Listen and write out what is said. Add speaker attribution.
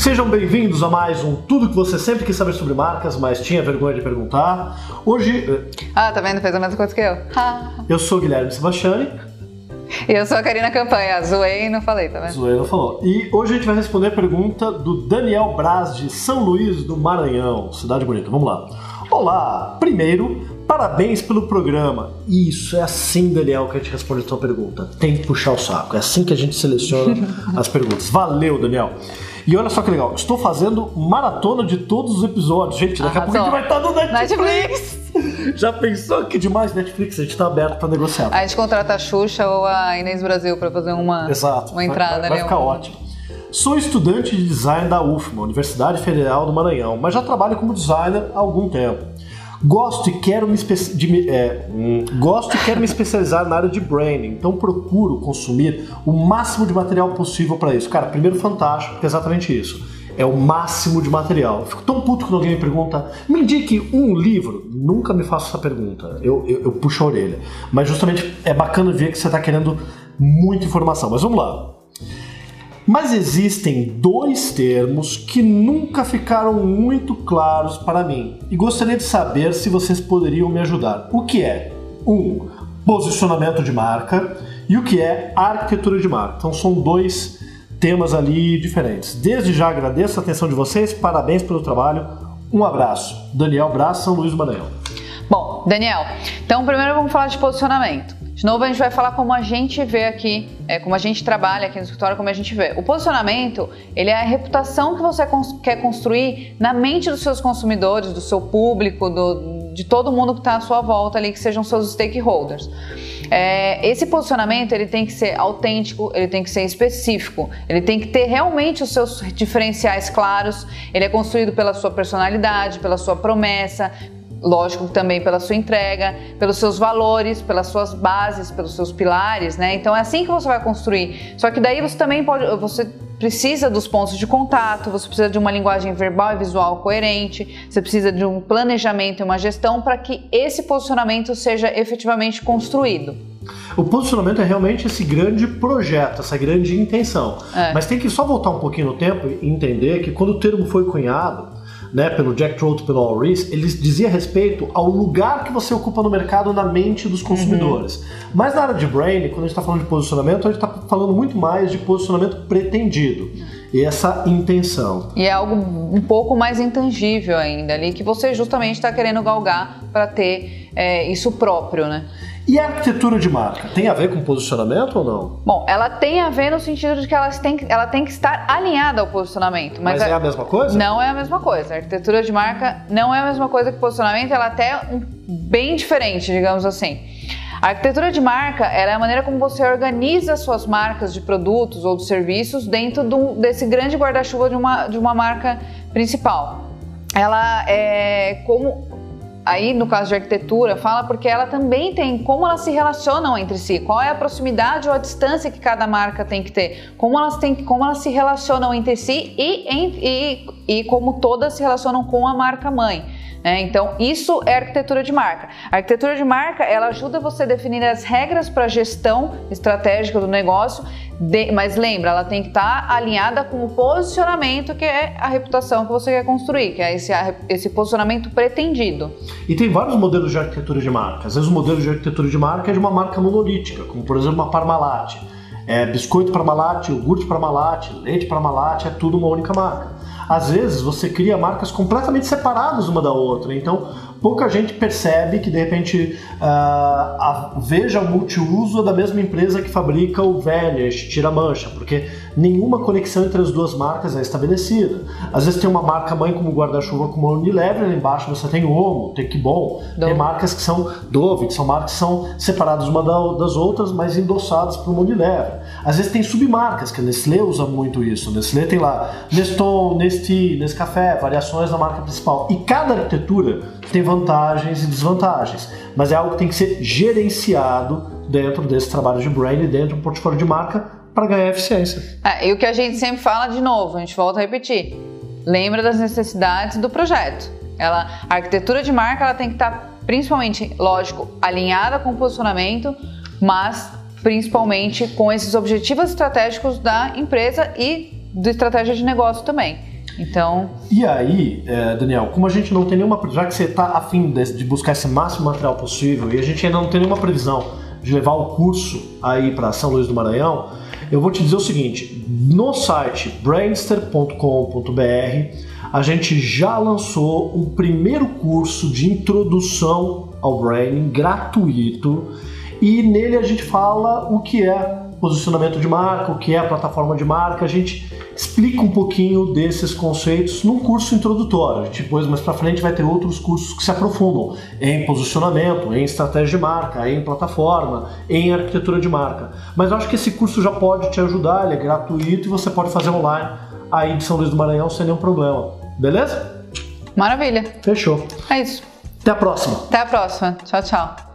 Speaker 1: Sejam bem-vindos a mais um Tudo que você sempre quis saber sobre marcas, mas tinha vergonha de perguntar. Hoje. Eh,
Speaker 2: ah, tá vendo? Fez a mesma coisa que eu.
Speaker 1: eu sou Guilherme Sebastiani.
Speaker 2: E eu sou a Karina Campanha. Zoei e não falei, tá vendo?
Speaker 1: Zoei e não falou. E hoje a gente vai responder a pergunta do Daniel Braz, de São Luís do Maranhão, cidade bonita. Vamos lá. Olá! Primeiro, parabéns pelo programa. Isso, é assim, Daniel, que a gente responde a sua pergunta. Tem que puxar o saco. É assim que a gente seleciona as perguntas. Valeu, Daniel. E olha só que legal, estou fazendo maratona de todos os episódios. Gente, daqui a pouco a gente vai estar no Netflix. Netflix. Já pensou que demais Netflix? A gente está aberto para negociar.
Speaker 2: A gente contrata a Xuxa ou a Inês Brasil para fazer uma,
Speaker 1: Exato.
Speaker 2: uma entrada.
Speaker 1: Vai, vai, vai ficar um... ótimo. Sou estudante de design da UFMA, Universidade Federal do Maranhão, mas já trabalho como designer há algum tempo. Gosto e quero me, de, é, hum, gosto e quero me especializar na área de branding, então procuro consumir o máximo de material possível para isso. Cara, primeiro fantástico, é exatamente isso. É o máximo de material. Eu fico tão puto quando alguém me pergunta, me indique um livro. Nunca me faço essa pergunta. Eu, eu, eu puxo a orelha. Mas justamente é bacana ver que você está querendo muita informação. Mas vamos lá. Mas existem dois termos que nunca ficaram muito claros para mim e gostaria de saber se vocês poderiam me ajudar. O que é? Um, posicionamento de marca e o que é arquitetura de marca. Então são dois temas ali diferentes. Desde já agradeço a atenção de vocês, parabéns pelo trabalho. Um abraço. Daniel Braz, São Luís do Maranhão.
Speaker 2: Bom, Daniel, então primeiro vamos falar de posicionamento. De novo, a gente vai falar como a gente vê aqui, é, como a gente trabalha aqui no escritório, como a gente vê. O posicionamento, ele é a reputação que você quer construir na mente dos seus consumidores, do seu público, do, de todo mundo que está à sua volta ali, que sejam seus stakeholders. É, esse posicionamento ele tem que ser autêntico, ele tem que ser específico, ele tem que ter realmente os seus diferenciais claros. Ele é construído pela sua personalidade, pela sua promessa, lógico também pela sua entrega, pelos seus valores, pelas suas bases, pelos seus pilares, né? Então é assim que você vai construir. Só que daí você também pode, você precisa dos pontos de contato, você precisa de uma linguagem verbal e visual coerente, você precisa de um planejamento e uma gestão para que esse posicionamento seja efetivamente construído.
Speaker 1: O posicionamento é realmente esse grande projeto, essa grande intenção. É. Mas tem que só voltar um pouquinho no tempo e entender que quando o termo foi cunhado, né, pelo Jack Trout, pelo Al Rees, ele dizia respeito ao lugar que você ocupa no mercado na mente dos consumidores. Uhum. Mas na área de branding, quando a gente está falando de posicionamento, a gente está falando muito mais de posicionamento pretendido. E essa intenção.
Speaker 2: E é algo um pouco mais intangível ainda ali, que você justamente está querendo galgar para ter é, isso próprio, né?
Speaker 1: E a arquitetura de marca tem a ver com posicionamento ou não?
Speaker 2: Bom, ela tem a ver no sentido de que ela tem, ela tem que estar alinhada ao posicionamento.
Speaker 1: Mas, mas é a, a mesma coisa?
Speaker 2: Não é a mesma coisa. A arquitetura de marca não é a mesma coisa que posicionamento, ela é até um, bem diferente, digamos assim. A arquitetura de marca é a maneira como você organiza suas marcas de produtos ou de serviços dentro do, desse grande guarda-chuva de uma, de uma marca principal. Ela é como aí no caso de arquitetura, fala porque ela também tem como elas se relacionam entre si, qual é a proximidade ou a distância que cada marca tem que ter, como elas, têm, como elas se relacionam entre si e, e, e como todas se relacionam com a marca mãe. Né? Então, isso é arquitetura de marca. A arquitetura de marca ela ajuda você a definir as regras para a gestão estratégica do negócio, de, mas lembra, ela tem que estar tá alinhada com o posicionamento que é a reputação que você quer construir, que é esse, esse posicionamento pretendido.
Speaker 1: E tem vários modelos de arquitetura de marca. Às vezes o modelo de arquitetura de marca é de uma marca monolítica, como por exemplo uma Parmalat. É, biscoito Parmalat, iogurte Parmalat, leite Parmalat, é tudo uma única marca às vezes você cria marcas completamente separadas uma da outra. Então, pouca gente percebe que de repente uh, a Veja o multiuso da mesma empresa que fabrica o Vanish, tira mancha, porque nenhuma conexão entre as duas marcas é estabelecida. Às vezes tem uma marca mãe como guarda-chuva como a Unilever, lá embaixo você tem Omo, tem Kibon, tem marcas que são Dove, que são marcas que são separadas uma das outras, mas endossadas por uma Unilever. Às vezes tem submarcas, que a Nestlé usa muito isso. A Nestlé tem lá Neston, Nesti, Nescafé, variações da marca principal. E cada arquitetura tem vantagens e desvantagens, mas é algo que tem que ser gerenciado dentro desse trabalho de brand, dentro do portfólio de marca, para ganhar eficiência.
Speaker 2: É, e o que a gente sempre fala de novo, a gente volta a repetir, lembra das necessidades do projeto. Ela, a arquitetura de marca ela tem que estar tá, principalmente, lógico, alinhada com o posicionamento, mas principalmente com esses objetivos estratégicos da empresa e do estratégia de negócio também. Então.
Speaker 1: E aí, é, Daniel, como a gente não tem nenhuma. Já que você está afim de, buscar esse máximo material possível e a gente ainda não tem nenhuma previsão de levar o curso aí para São Luís do Maranhão, eu vou te dizer o seguinte: no site brainster.com.br a gente já lançou um primeiro curso de introdução ao branding gratuito e nele a gente fala o que é posicionamento de marca, o que é a plataforma de marca, a gente explica um pouquinho desses conceitos num curso introdutório. Depois, mais para frente, vai ter outros cursos que se aprofundam em posicionamento, em estratégia de marca, em plataforma, em arquitetura de marca. Mas eu acho que esse curso já pode te ajudar, ele é gratuito e você pode fazer online aí de São Luís do Maranhão sem nenhum problema. Beleza?
Speaker 2: Maravilha.
Speaker 1: Fechou.
Speaker 2: É isso.
Speaker 1: Até a próxima.
Speaker 2: Até a próxima. Tchau, tchau.